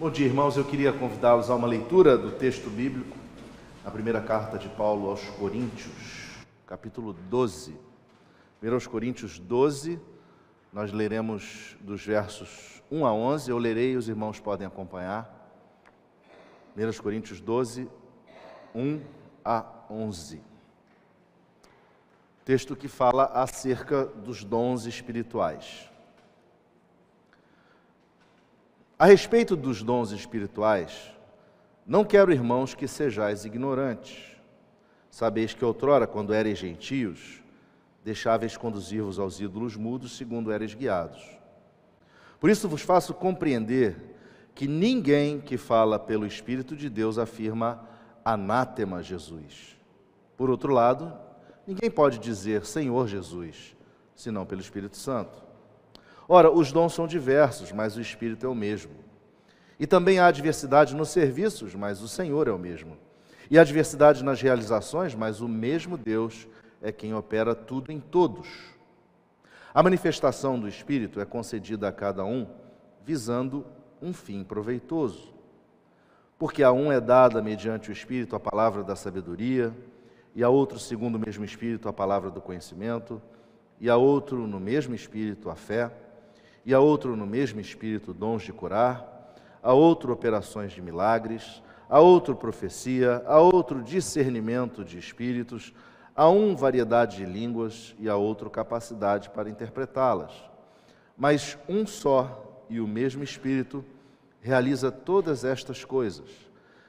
Bom dia, irmãos. Eu queria convidá-los a uma leitura do texto bíblico, a primeira carta de Paulo aos Coríntios, capítulo 12. 1 Coríntios 12, nós leremos dos versos 1 a 11. Eu lerei os irmãos podem acompanhar. 1 Coríntios 12, 1 a 11. Texto que fala acerca dos dons espirituais. A respeito dos dons espirituais, não quero, irmãos, que sejais ignorantes. Sabeis que outrora, quando eres gentios, deixáveis conduzir-vos aos ídolos mudos, segundo eres guiados. Por isso vos faço compreender que ninguém que fala pelo Espírito de Deus afirma anátema Jesus. Por outro lado, ninguém pode dizer Senhor Jesus, senão pelo Espírito Santo. Ora, os dons são diversos, mas o Espírito é o mesmo. E também há diversidade nos serviços, mas o Senhor é o mesmo. E há diversidade nas realizações, mas o mesmo Deus é quem opera tudo em todos. A manifestação do Espírito é concedida a cada um visando um fim proveitoso. Porque a um é dada mediante o Espírito a palavra da sabedoria, e a outro, segundo o mesmo Espírito, a palavra do conhecimento, e a outro, no mesmo Espírito, a fé e a outro no mesmo espírito dons de curar, a outro operações de milagres, a outro profecia, a outro discernimento de espíritos, a um variedade de línguas e a outro capacidade para interpretá-las. Mas um só e o mesmo espírito realiza todas estas coisas,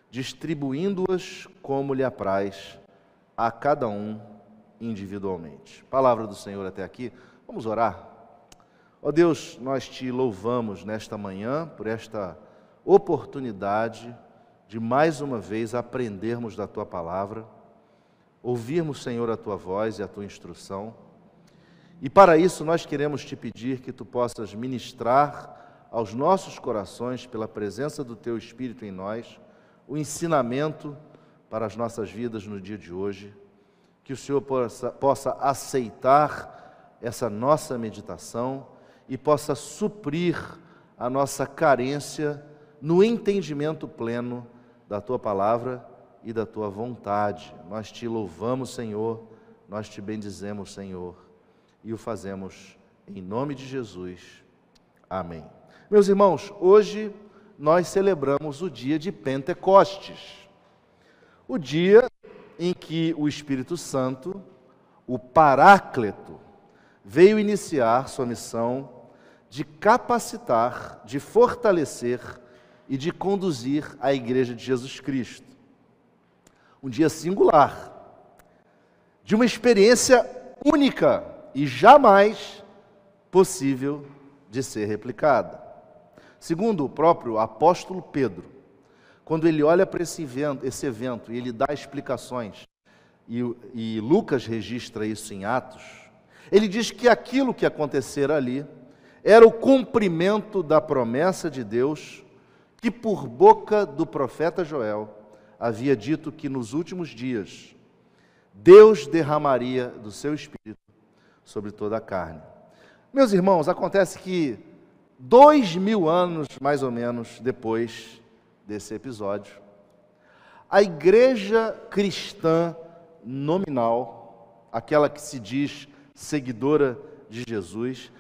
distribuindo-as como lhe apraz a cada um individualmente. Palavra do Senhor até aqui. Vamos orar. Ó oh Deus, nós te louvamos nesta manhã por esta oportunidade de mais uma vez aprendermos da tua palavra, ouvirmos, Senhor, a tua voz e a tua instrução. E para isso nós queremos te pedir que tu possas ministrar aos nossos corações, pela presença do teu Espírito em nós, o ensinamento para as nossas vidas no dia de hoje, que o Senhor possa, possa aceitar essa nossa meditação e possa suprir a nossa carência no entendimento pleno da tua palavra e da tua vontade. Nós te louvamos, Senhor, nós te bendizemos, Senhor, e o fazemos em nome de Jesus. Amém. Meus irmãos, hoje nós celebramos o dia de Pentecostes, o dia em que o Espírito Santo, o Paráclito, veio iniciar sua missão de capacitar, de fortalecer e de conduzir a Igreja de Jesus Cristo. Um dia singular, de uma experiência única e jamais possível de ser replicada. Segundo o próprio apóstolo Pedro, quando ele olha para esse evento, esse evento e ele dá explicações, e, e Lucas registra isso em Atos, ele diz que aquilo que acontecera ali era o cumprimento da promessa de Deus, que por boca do profeta Joel havia dito que nos últimos dias Deus derramaria do seu espírito sobre toda a carne. Meus irmãos, acontece que dois mil anos, mais ou menos, depois desse episódio, a igreja cristã nominal, aquela que se diz seguidora de Jesus,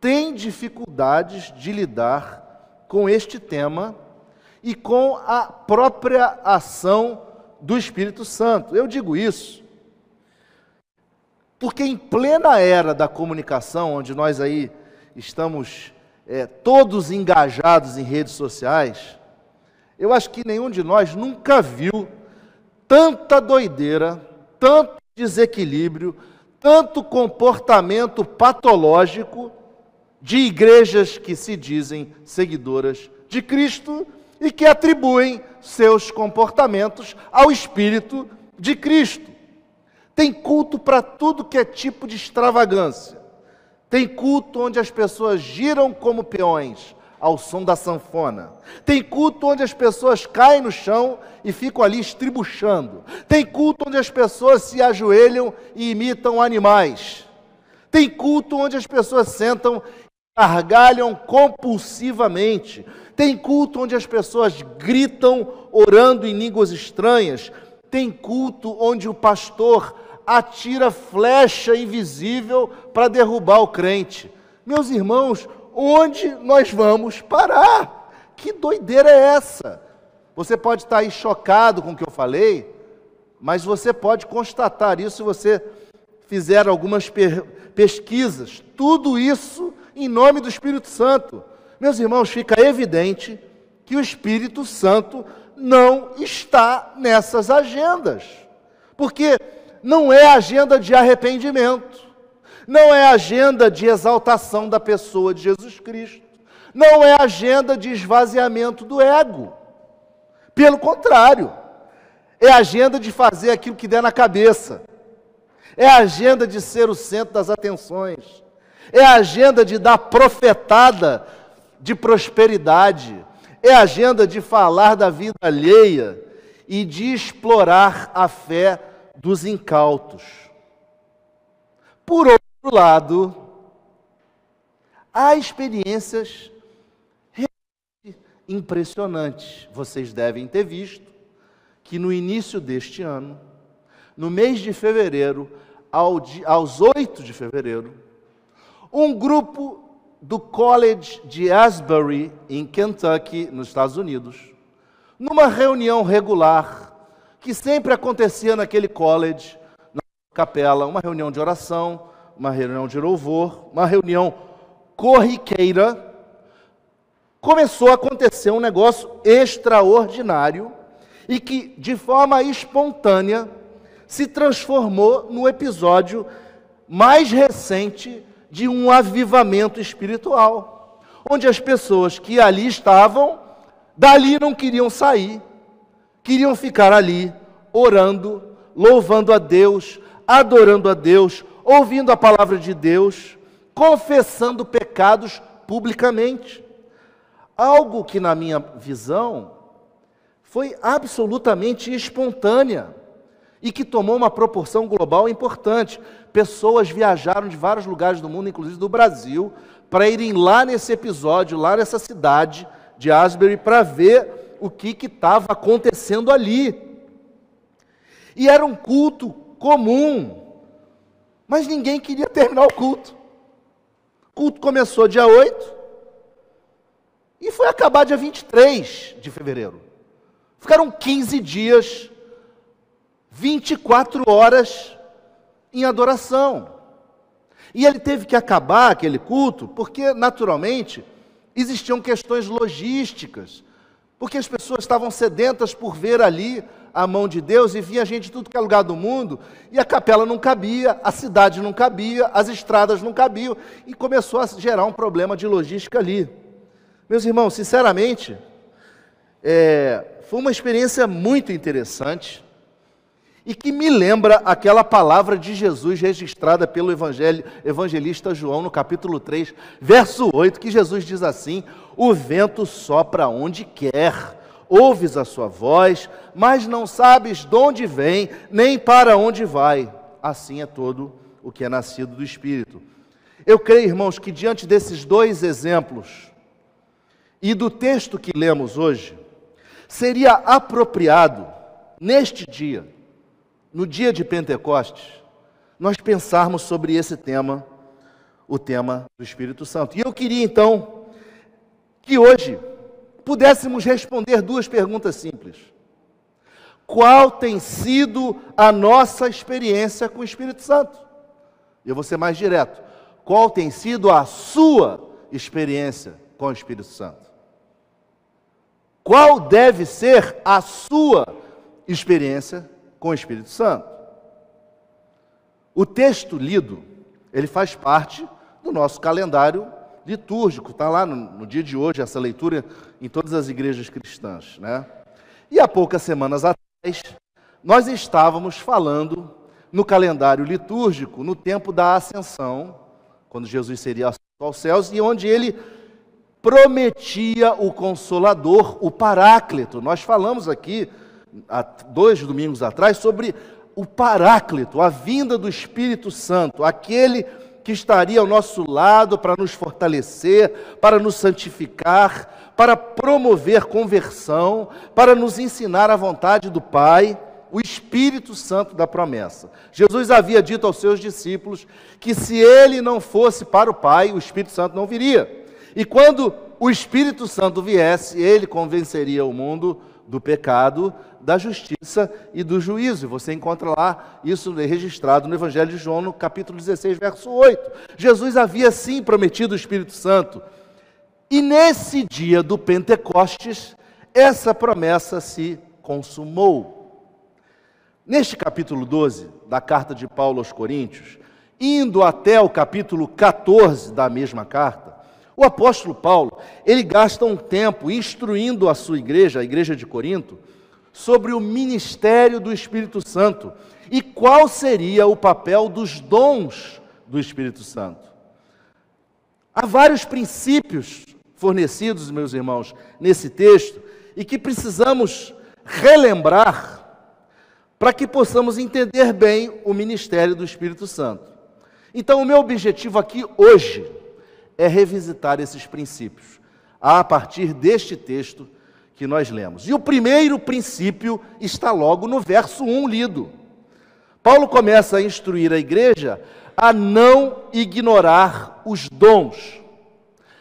tem dificuldades de lidar com este tema e com a própria ação do Espírito Santo. Eu digo isso porque em plena era da comunicação, onde nós aí estamos é, todos engajados em redes sociais, eu acho que nenhum de nós nunca viu tanta doideira, tanto desequilíbrio, tanto comportamento patológico de igrejas que se dizem seguidoras de Cristo e que atribuem seus comportamentos ao Espírito de Cristo. Tem culto para tudo que é tipo de extravagância. Tem culto onde as pessoas giram como peões ao som da sanfona. Tem culto onde as pessoas caem no chão e ficam ali estribuchando. Tem culto onde as pessoas se ajoelham e imitam animais. Tem culto onde as pessoas sentam gargalham compulsivamente. Tem culto onde as pessoas gritam orando em línguas estranhas. Tem culto onde o pastor atira flecha invisível para derrubar o crente. Meus irmãos, onde nós vamos parar? Que doideira é essa? Você pode estar aí chocado com o que eu falei, mas você pode constatar isso se você fizer algumas pesquisas. Tudo isso em nome do Espírito Santo. Meus irmãos, fica evidente que o Espírito Santo não está nessas agendas. Porque não é agenda de arrependimento, não é agenda de exaltação da pessoa de Jesus Cristo, não é agenda de esvaziamento do ego. Pelo contrário, é agenda de fazer aquilo que der na cabeça, é agenda de ser o centro das atenções, é agenda de dar profetada de prosperidade, é agenda de falar da vida alheia e de explorar a fé dos incautos. Por outro lado, há experiências impressionantes. Vocês devem ter visto que no início deste ano, no mês de fevereiro, aos 8 de fevereiro, um grupo do College de Asbury, em Kentucky, nos Estados Unidos, numa reunião regular que sempre acontecia naquele college, na capela, uma reunião de oração, uma reunião de louvor, uma reunião corriqueira, começou a acontecer um negócio extraordinário e que, de forma espontânea, se transformou no episódio mais recente de um avivamento espiritual, onde as pessoas que ali estavam, dali não queriam sair, queriam ficar ali, orando, louvando a Deus, adorando a Deus, ouvindo a palavra de Deus, confessando pecados publicamente. Algo que, na minha visão, foi absolutamente espontânea e que tomou uma proporção global importante. Pessoas viajaram de vários lugares do mundo, inclusive do Brasil, para irem lá nesse episódio, lá nessa cidade de Asbury, para ver o que estava acontecendo ali. E era um culto comum, mas ninguém queria terminar o culto. O culto começou dia 8 e foi acabar dia 23 de fevereiro. Ficaram 15 dias, 24 horas em adoração. E ele teve que acabar aquele culto, porque naturalmente existiam questões logísticas porque as pessoas estavam sedentas por ver ali a mão de Deus e via gente de tudo que é lugar do mundo, e a capela não cabia, a cidade não cabia, as estradas não cabiam, e começou a gerar um problema de logística ali. Meus irmãos, sinceramente, é, foi uma experiência muito interessante e que me lembra aquela palavra de Jesus registrada pelo evangelista João no capítulo 3, verso 8, que Jesus diz assim: o vento sopra onde quer, ouves a sua voz, mas não sabes de onde vem, nem para onde vai. Assim é todo o que é nascido do Espírito. Eu creio, irmãos, que diante desses dois exemplos e do texto que lemos hoje, seria apropriado, neste dia, no dia de Pentecostes, nós pensarmos sobre esse tema, o tema do Espírito Santo. E eu queria então que hoje pudéssemos responder duas perguntas simples. Qual tem sido a nossa experiência com o Espírito Santo? Eu vou ser mais direto. Qual tem sido a sua experiência com o Espírito Santo? Qual deve ser a sua experiência com o Espírito Santo? O texto lido, ele faz parte do nosso calendário litúrgico, está lá no, no, dia de hoje, essa leitura em todas as igrejas cristãs. Né? E há poucas semanas atrás, nós estávamos falando no calendário litúrgico, no tempo da ascensão, quando Jesus seria aos céus, e onde ele prometia o Consolador, o Paráclito. Nós falamos aqui, dois domingos atrás, sobre o Paráclito, a vinda do Espírito Santo, aquele que estaria ao nosso lado para nos fortalecer, para nos santificar, para promover conversão, para nos ensinar a vontade do Pai, o Espírito Santo da promessa. Jesus havia dito aos seus discípulos que se ele não fosse para o Pai, o Espírito Santo não viria. E quando o Espírito Santo viesse, ele convenceria o mundo do pecado, da justiça e do juízo. Você encontra lá isso registrado no Evangelho de João, no capítulo 16, verso 8. Jesus havia sim prometido o Espírito Santo. E nesse dia do Pentecostes, essa promessa se consumou. Neste capítulo 12 da carta de Paulo aos Coríntios, indo até o capítulo 14 da mesma carta, o apóstolo Paulo, ele gasta um tempo instruindo a sua igreja, a igreja de Corinto, sobre o ministério do Espírito Santo e qual seria o papel dos dons do Espírito Santo. Há vários princípios fornecidos, meus irmãos, nesse texto e que precisamos relembrar para que possamos entender bem o ministério do Espírito Santo. Então, o meu objetivo aqui hoje é revisitar esses princípios, a partir deste texto que nós lemos. E o primeiro princípio está logo no verso 1 lido. Paulo começa a instruir a igreja a não ignorar os dons.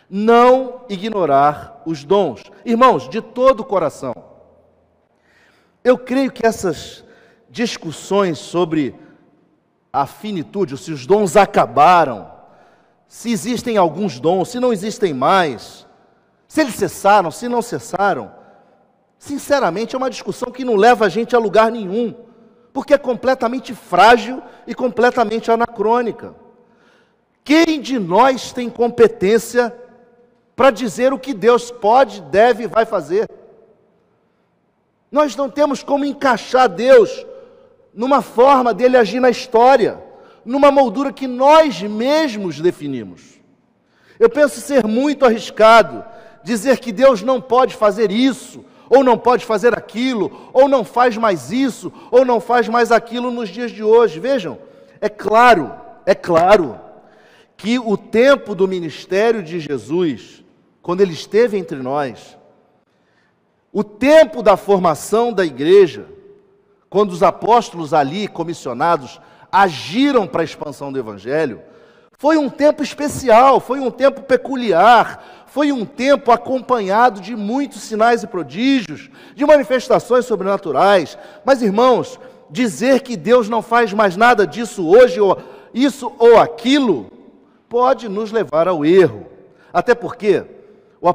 Não ignorar os dons. Irmãos, de todo o coração, eu creio que essas discussões sobre a finitude, se os dons acabaram, se existem alguns dons, se não existem mais, se eles cessaram, se não cessaram. Sinceramente, é uma discussão que não leva a gente a lugar nenhum, porque é completamente frágil e completamente anacrônica. Quem de nós tem competência para dizer o que Deus pode, deve e vai fazer? Nós não temos como encaixar Deus numa forma dele agir na história numa moldura que nós mesmos definimos. Eu penso ser muito arriscado dizer que Deus não pode fazer isso, ou não pode fazer aquilo, ou não faz mais isso, ou não faz mais aquilo nos dias de hoje. Vejam, é claro, é claro que o tempo do ministério de Jesus, quando ele esteve entre nós, o tempo da formação da igreja, quando os apóstolos ali comissionados agiram para a expansão do Evangelho, foi um tempo especial, foi um tempo peculiar, foi um tempo acompanhado de muitos sinais e prodígios, de manifestações sobrenaturais. Mas, irmãos, dizer que Deus não faz mais nada disso hoje, ou isso ou aquilo, pode nos levar ao erro. Até porque o,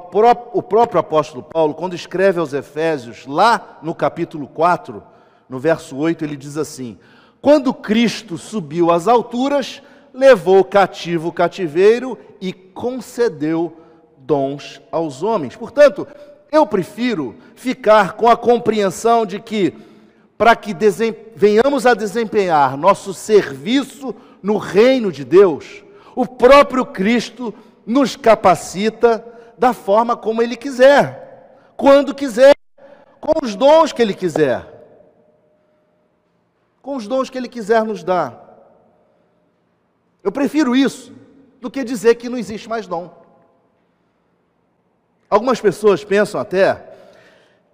próprio apóstolo Paulo, quando escreve aos Efésios, lá no capítulo 4, no verso 8, ele diz assim: quando Cristo subiu às alturas, levou cativo o cativeiro e concedeu dons aos homens. Portanto, eu prefiro ficar com a compreensão de que, para que venhamos a desempenhar nosso serviço no reino de Deus, o próprio Cristo nos capacita da forma como Ele quiser, quando quiser, com os dons que Ele quiser com os dons que Ele quiser nos dar. Eu prefiro isso do que dizer que não existe mais dom. Algumas pessoas pensam até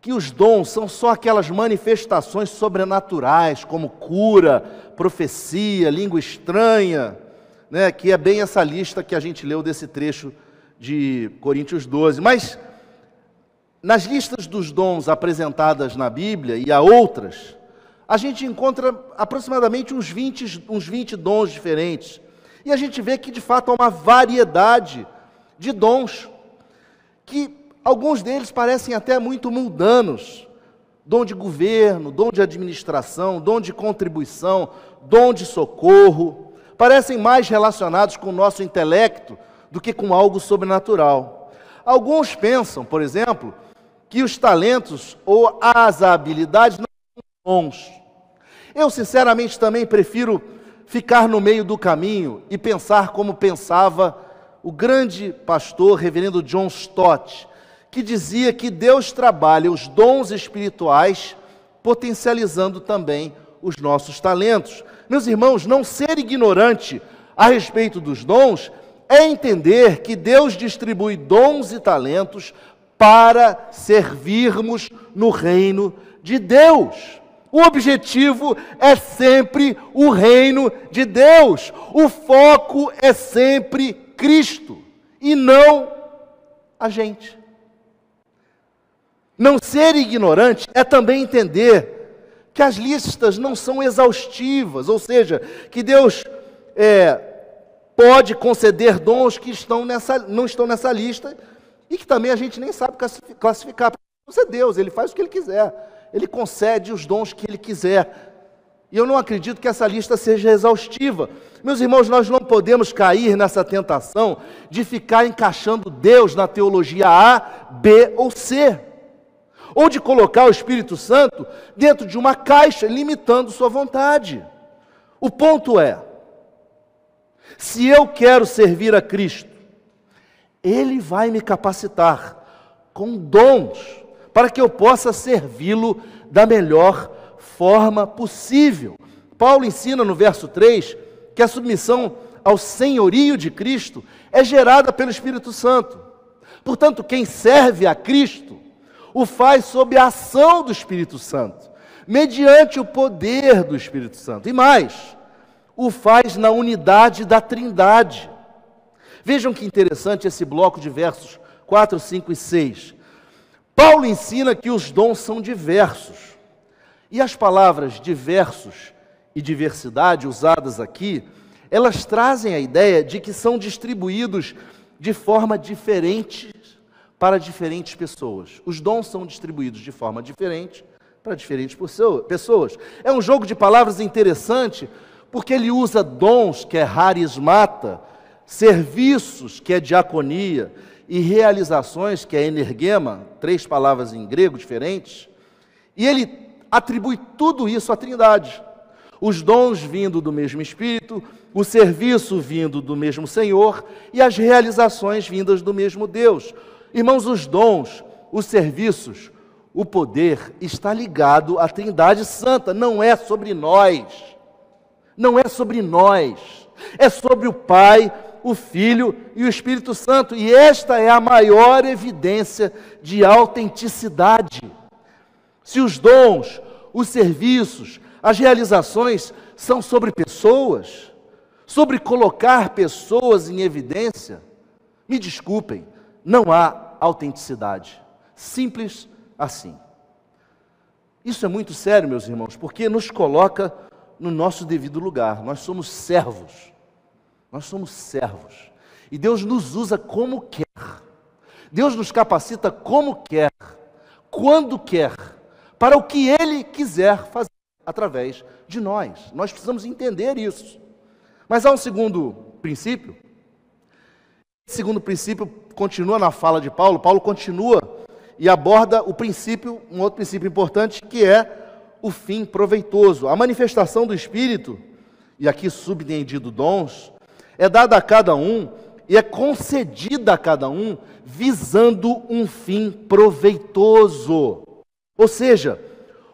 que os dons são só aquelas manifestações sobrenaturais, como cura, profecia, língua estranha, né, que é bem essa lista que a gente leu desse trecho de Coríntios 12. Mas nas listas dos dons apresentadas na Bíblia e há outras, a gente encontra aproximadamente uns 20, uns 20 dons diferentes. E a gente vê que de fato há uma variedade de dons, que alguns deles parecem até muito mundanos. Dom de governo, dom de administração, dom de contribuição, dom de socorro, parecem mais relacionados com o nosso intelecto do que com algo sobrenatural. Alguns pensam, por exemplo, que os talentos ou as habilidades não são dons, eu, sinceramente, também prefiro ficar no meio do caminho e pensar como pensava o grande pastor, reverendo John Stott, que dizia que Deus trabalha os dons espirituais, potencializando também os nossos talentos. Meus irmãos, não ser ignorante a respeito dos dons é entender que Deus distribui dons e talentos para servirmos no reino de Deus. O objetivo é sempre o reino de Deus. O foco é sempre Cristo e não a gente. Não ser ignorante é também entender que as listas não são exaustivas, ou seja, que Deus é, pode conceder dons que estão nessa, não estão nessa lista e que também a gente nem sabe classificar. Deus é Deus, Ele faz o que Ele quiser, Ele concede os dons que Ele quiser. E eu não acredito que essa lista seja exaustiva. Meus irmãos, nós não podemos cair nessa tentação de ficar encaixando Deus na teologia A, B ou C ou de colocar o Espírito Santo dentro de uma caixa, limitando sua vontade. O ponto é: se eu quero servir a Cristo, Ele vai me capacitar com dons para que eu possa servi-lo da melhor forma possível. Paulo ensina no verso 3 que a submissão ao senhorio de Cristo é gerada pelo Espírito Santo. Portanto, quem serve a Cristo o faz sob a ação do Espírito Santo, mediante o poder do Espírito Santo. E mais, o faz na unidade da Trindade. Vejam que interessante esse bloco de versos 4, 5 e 6. Paulo ensina que os dons são diversos. E as palavras diversos e diversidade usadas aqui, elas trazem a ideia de que são distribuídos de forma diferente para diferentes pessoas. Os dons são distribuídos de forma diferente para diferentes pessoas. É um jogo de palavras interessante, porque ele usa dons, que é harismata, serviços, que é diaconia, e realizações, que é energema, três palavras em grego diferentes, e ele atribui tudo isso à Trindade. Os dons vindo do mesmo Espírito, o serviço vindo do mesmo Senhor e as realizações vindas do mesmo Deus. Irmãos, os dons, os serviços, o poder está ligado à Trindade Santa, não é sobre nós. Não é sobre nós. É sobre o Pai, o Filho e o Espírito Santo. E esta é a maior evidência de autenticidade. Se os dons, os serviços, as realizações são sobre pessoas, sobre colocar pessoas em evidência, me desculpem, não há autenticidade. Simples assim. Isso é muito sério, meus irmãos, porque nos coloca no nosso devido lugar. Nós somos servos. Nós somos servos. E Deus nos usa como quer. Deus nos capacita como quer, quando quer, para o que Ele quiser fazer através de nós. Nós precisamos entender isso. Mas há um segundo princípio segundo princípio continua na fala de Paulo. Paulo continua e aborda o princípio, um outro princípio importante, que é o fim proveitoso. A manifestação do Espírito, e aqui subentendido dons, é dada a cada um e é concedida a cada um visando um fim proveitoso. Ou seja,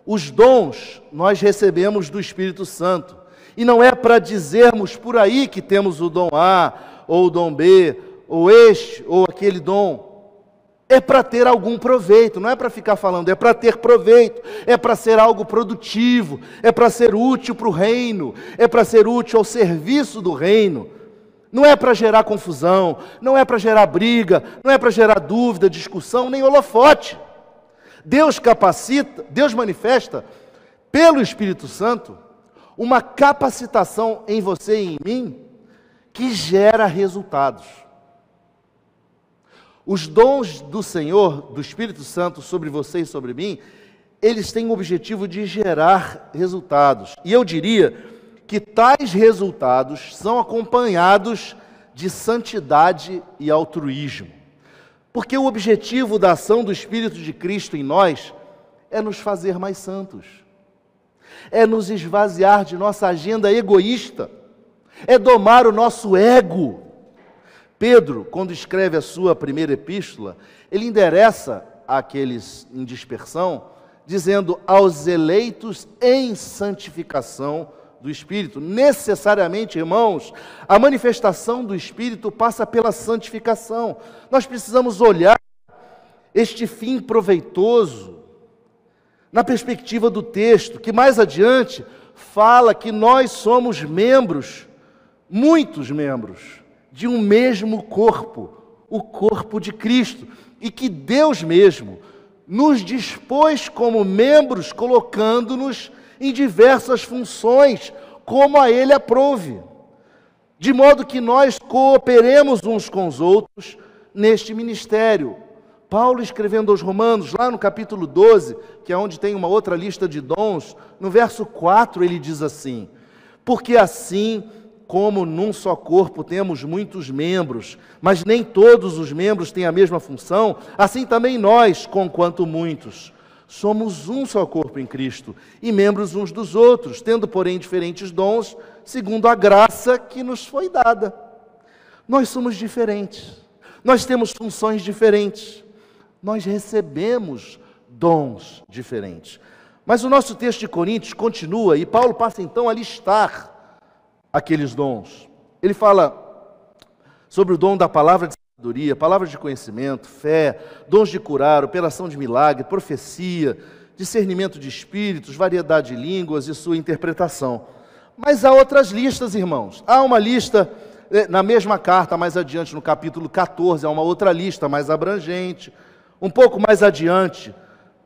os dons nós recebemos do Espírito Santo. E não é para dizermos por aí que temos o dom A ou o dom B ou este, ou aquele dom, é para ter algum proveito, não é para ficar falando, é para ter proveito, é para ser algo produtivo, é para ser útil para o reino, é para ser útil ao serviço do reino. Não é para gerar confusão, não é para gerar briga, não é para gerar dúvida, discussão, nem holofote. Deus capacita, Deus manifesta pelo Espírito Santo uma capacitação em você e em mim que gera resultados. Os dons do Senhor, do Espírito Santo sobre você e sobre mim, eles têm o objetivo de gerar resultados. E eu diria que tais resultados são acompanhados de santidade e altruísmo. Porque o objetivo da ação do Espírito de Cristo em nós é nos fazer mais santos, é nos esvaziar de nossa agenda egoísta, é domar o nosso ego Pedro, quando escreve a sua primeira epístola, ele endereça àqueles em dispersão, dizendo aos eleitos em santificação do Espírito, necessariamente, irmãos, a manifestação do Espírito passa pela santificação. Nós precisamos olhar este fim proveitoso na perspectiva do texto, que mais adiante fala que nós somos membros, muitos membros, de um mesmo corpo, o corpo de Cristo, e que Deus mesmo nos dispôs como membros, colocando-nos em diversas funções, como a Ele aprove, de modo que nós cooperemos uns com os outros neste ministério. Paulo escrevendo aos Romanos, lá no capítulo 12, que é onde tem uma outra lista de dons, no verso 4 ele diz assim: Porque assim como num só corpo temos muitos membros, mas nem todos os membros têm a mesma função, assim também nós, conquanto muitos, somos um só corpo em Cristo e membros uns dos outros, tendo, porém, diferentes dons, segundo a graça que nos foi dada. Nós somos diferentes, nós temos funções diferentes, nós recebemos dons diferentes. Mas o nosso texto de Coríntios continua e Paulo passa então a listar aqueles dons. Ele fala sobre o dom da palavra de sabedoria, palavra de conhecimento, fé, dons de curar, operação de milagre, profecia, discernimento de espíritos, variedade de línguas e sua interpretação. Mas há outras listas, irmãos. Há uma lista eh, na mesma carta, mais adiante, no capítulo 14, há uma outra lista mais abrangente. Um pouco mais adiante,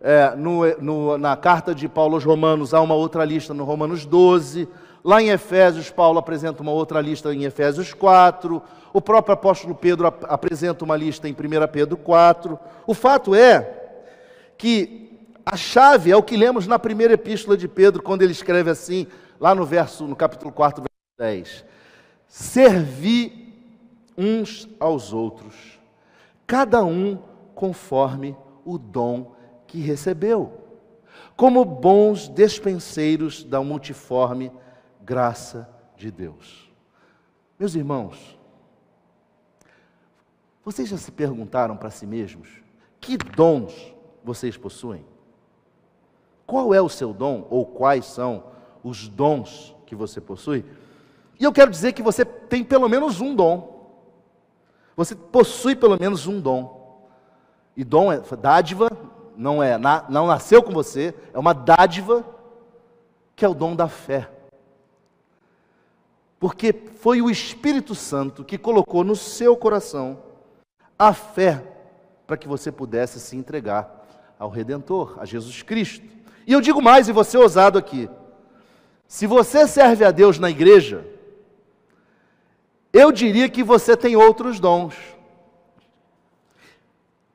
é, no, no, na carta de Paulo aos Romanos, há uma outra lista no Romanos 12. Lá em Efésios, Paulo apresenta uma outra lista em Efésios 4. O próprio apóstolo Pedro ap apresenta uma lista em 1 Pedro 4. O fato é que a chave é o que lemos na primeira epístola de Pedro, quando ele escreve assim, lá no verso, no capítulo 4, verso 10. Servi uns aos outros, cada um conforme o dom que recebeu, como bons despenseiros da multiforme graça de Deus. Meus irmãos, vocês já se perguntaram para si mesmos que dons vocês possuem? Qual é o seu dom ou quais são os dons que você possui? E eu quero dizer que você tem pelo menos um dom. Você possui pelo menos um dom. E dom é dádiva, não é, não nasceu com você, é uma dádiva que é o dom da fé porque foi o Espírito Santo que colocou no seu coração a fé para que você pudesse se entregar ao Redentor, a Jesus Cristo. E eu digo mais, e você ousado aqui: se você serve a Deus na igreja, eu diria que você tem outros dons,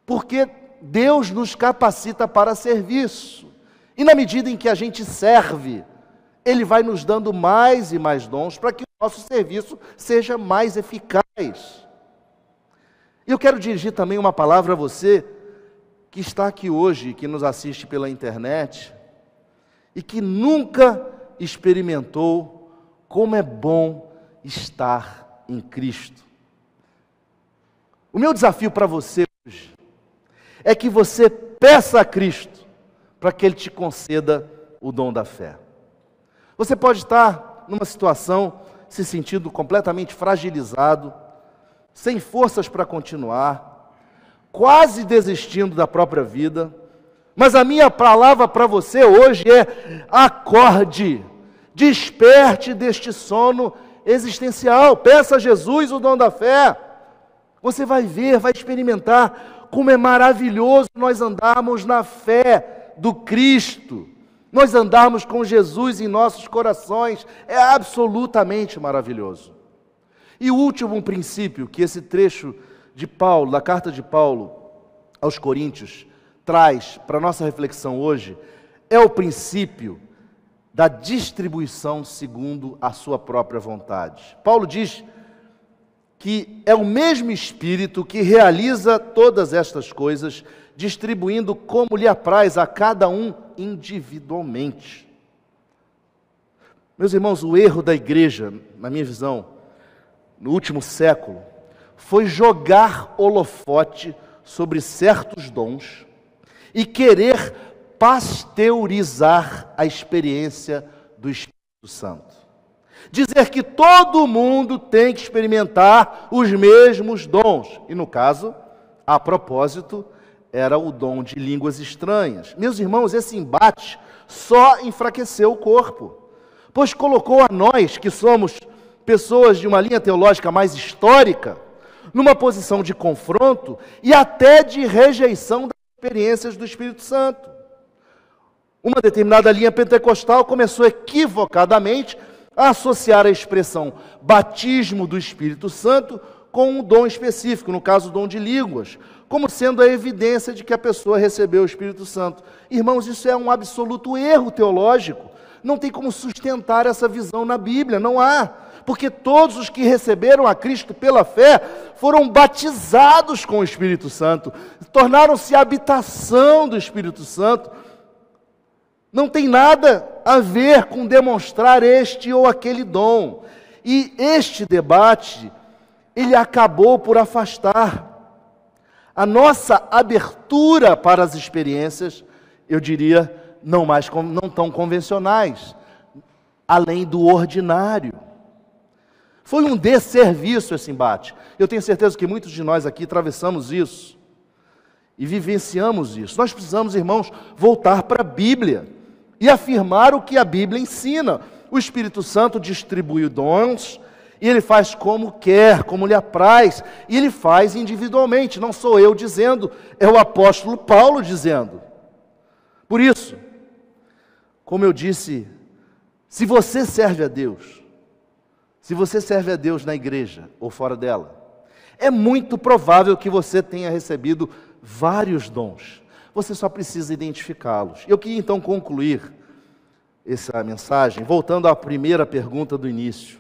porque Deus nos capacita para serviço, e na medida em que a gente serve, Ele vai nos dando mais e mais dons para que nosso serviço seja mais eficaz. E eu quero dirigir também uma palavra a você que está aqui hoje, que nos assiste pela internet e que nunca experimentou como é bom estar em Cristo. O meu desafio para você hoje é que você peça a Cristo para que Ele te conceda o dom da fé. Você pode estar numa situação se sentindo completamente fragilizado, sem forças para continuar, quase desistindo da própria vida. Mas a minha palavra para você hoje é: acorde, desperte deste sono existencial, peça a Jesus o dom da fé. Você vai ver, vai experimentar como é maravilhoso nós andarmos na fé do Cristo nós andarmos com Jesus em nossos corações, é absolutamente maravilhoso. E o último princípio que esse trecho de Paulo, da carta de Paulo aos Coríntios, traz para nossa reflexão hoje, é o princípio da distribuição segundo a sua própria vontade. Paulo diz que é o mesmo Espírito que realiza todas estas coisas distribuindo como lhe apraz a cada um individualmente. Meus irmãos, o erro da igreja, na minha visão, no último século, foi jogar holofote sobre certos dons e querer pasteurizar a experiência do Espírito Santo. dizer que todo mundo tem que experimentar os mesmos dons. E no caso, a propósito, era o dom de línguas estranhas. Meus irmãos, esse embate só enfraqueceu o corpo, pois colocou a nós, que somos pessoas de uma linha teológica mais histórica, numa posição de confronto e até de rejeição das experiências do Espírito Santo. Uma determinada linha pentecostal começou equivocadamente a associar a expressão batismo do Espírito Santo com um dom específico, no caso, o dom de línguas, como sendo a evidência de que a pessoa recebeu o Espírito Santo. Irmãos, isso é um absoluto erro teológico. Não tem como sustentar essa visão na Bíblia, não há. Porque todos os que receberam a Cristo pela fé foram batizados com o Espírito Santo, tornaram-se habitação do Espírito Santo. Não tem nada a ver com demonstrar este ou aquele dom. E este debate, ele acabou por afastar a nossa abertura para as experiências, eu diria, não mais não tão convencionais, além do ordinário. Foi um desserviço esse embate. Eu tenho certeza que muitos de nós aqui atravessamos isso e vivenciamos isso. Nós precisamos, irmãos, voltar para a Bíblia e afirmar o que a Bíblia ensina. O Espírito Santo distribui dons, e ele faz como quer, como lhe apraz, e ele faz individualmente, não sou eu dizendo, é o apóstolo Paulo dizendo. Por isso, como eu disse, se você serve a Deus, se você serve a Deus na igreja ou fora dela, é muito provável que você tenha recebido vários dons. Você só precisa identificá-los. Eu queria então concluir essa mensagem voltando à primeira pergunta do início.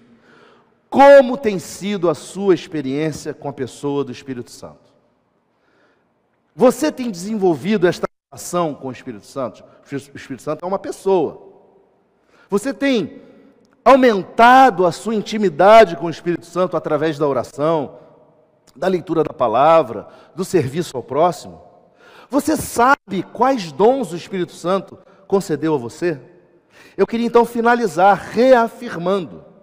Como tem sido a sua experiência com a pessoa do Espírito Santo? Você tem desenvolvido esta relação com o Espírito Santo? O Espírito Santo é uma pessoa. Você tem aumentado a sua intimidade com o Espírito Santo através da oração, da leitura da palavra, do serviço ao próximo? Você sabe quais dons o Espírito Santo concedeu a você? Eu queria então finalizar reafirmando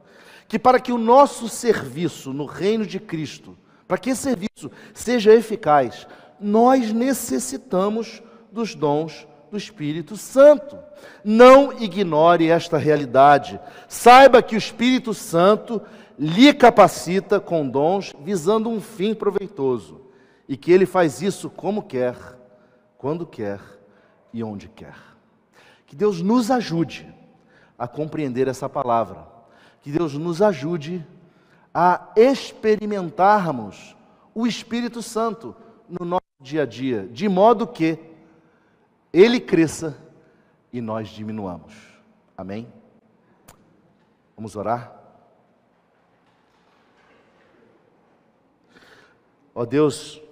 que para que o nosso serviço no reino de Cristo, para que esse serviço seja eficaz, nós necessitamos dos dons do Espírito Santo. Não ignore esta realidade. Saiba que o Espírito Santo lhe capacita com dons visando um fim proveitoso e que ele faz isso como quer, quando quer e onde quer. Que Deus nos ajude a compreender essa palavra que Deus nos ajude a experimentarmos o Espírito Santo no nosso dia a dia, de modo que ele cresça e nós diminuamos. Amém? Vamos orar? Ó oh Deus,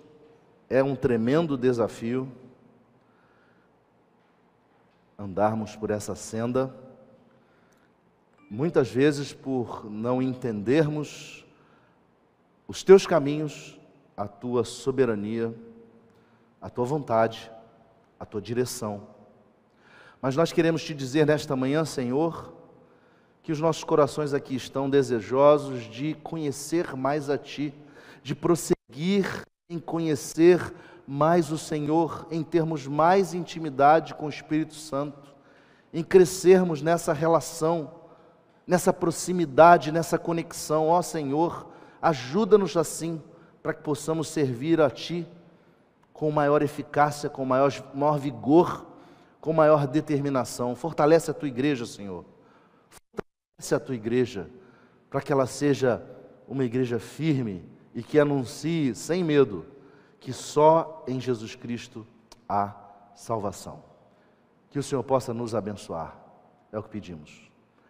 é um tremendo desafio andarmos por essa senda muitas vezes por não entendermos os teus caminhos, a tua soberania, a tua vontade, a tua direção. Mas nós queremos te dizer nesta manhã, Senhor, que os nossos corações aqui estão desejosos de conhecer mais a Ti, de prosseguir em conhecer mais o Senhor, em termos mais intimidade com o Espírito Santo, em crescermos nessa relação nessa proximidade, nessa conexão. Ó Senhor, ajuda-nos assim, para que possamos servir a Ti com maior eficácia, com maior, maior vigor, com maior determinação. Fortalece a Tua igreja, Senhor. Fortalece a Tua igreja, para que ela seja uma igreja firme e que anuncie sem medo que só em Jesus Cristo há salvação. Que o Senhor possa nos abençoar. É o que pedimos.